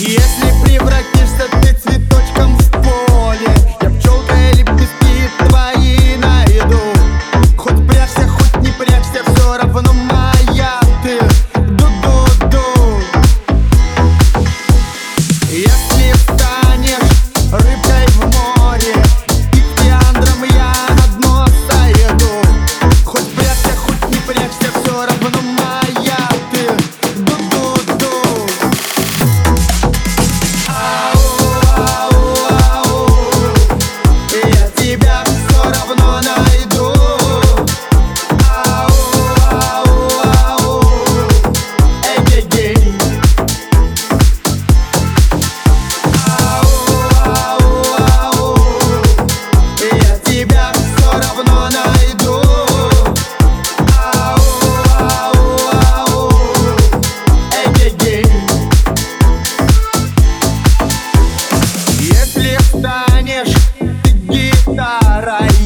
Если превратишься ты цветом cry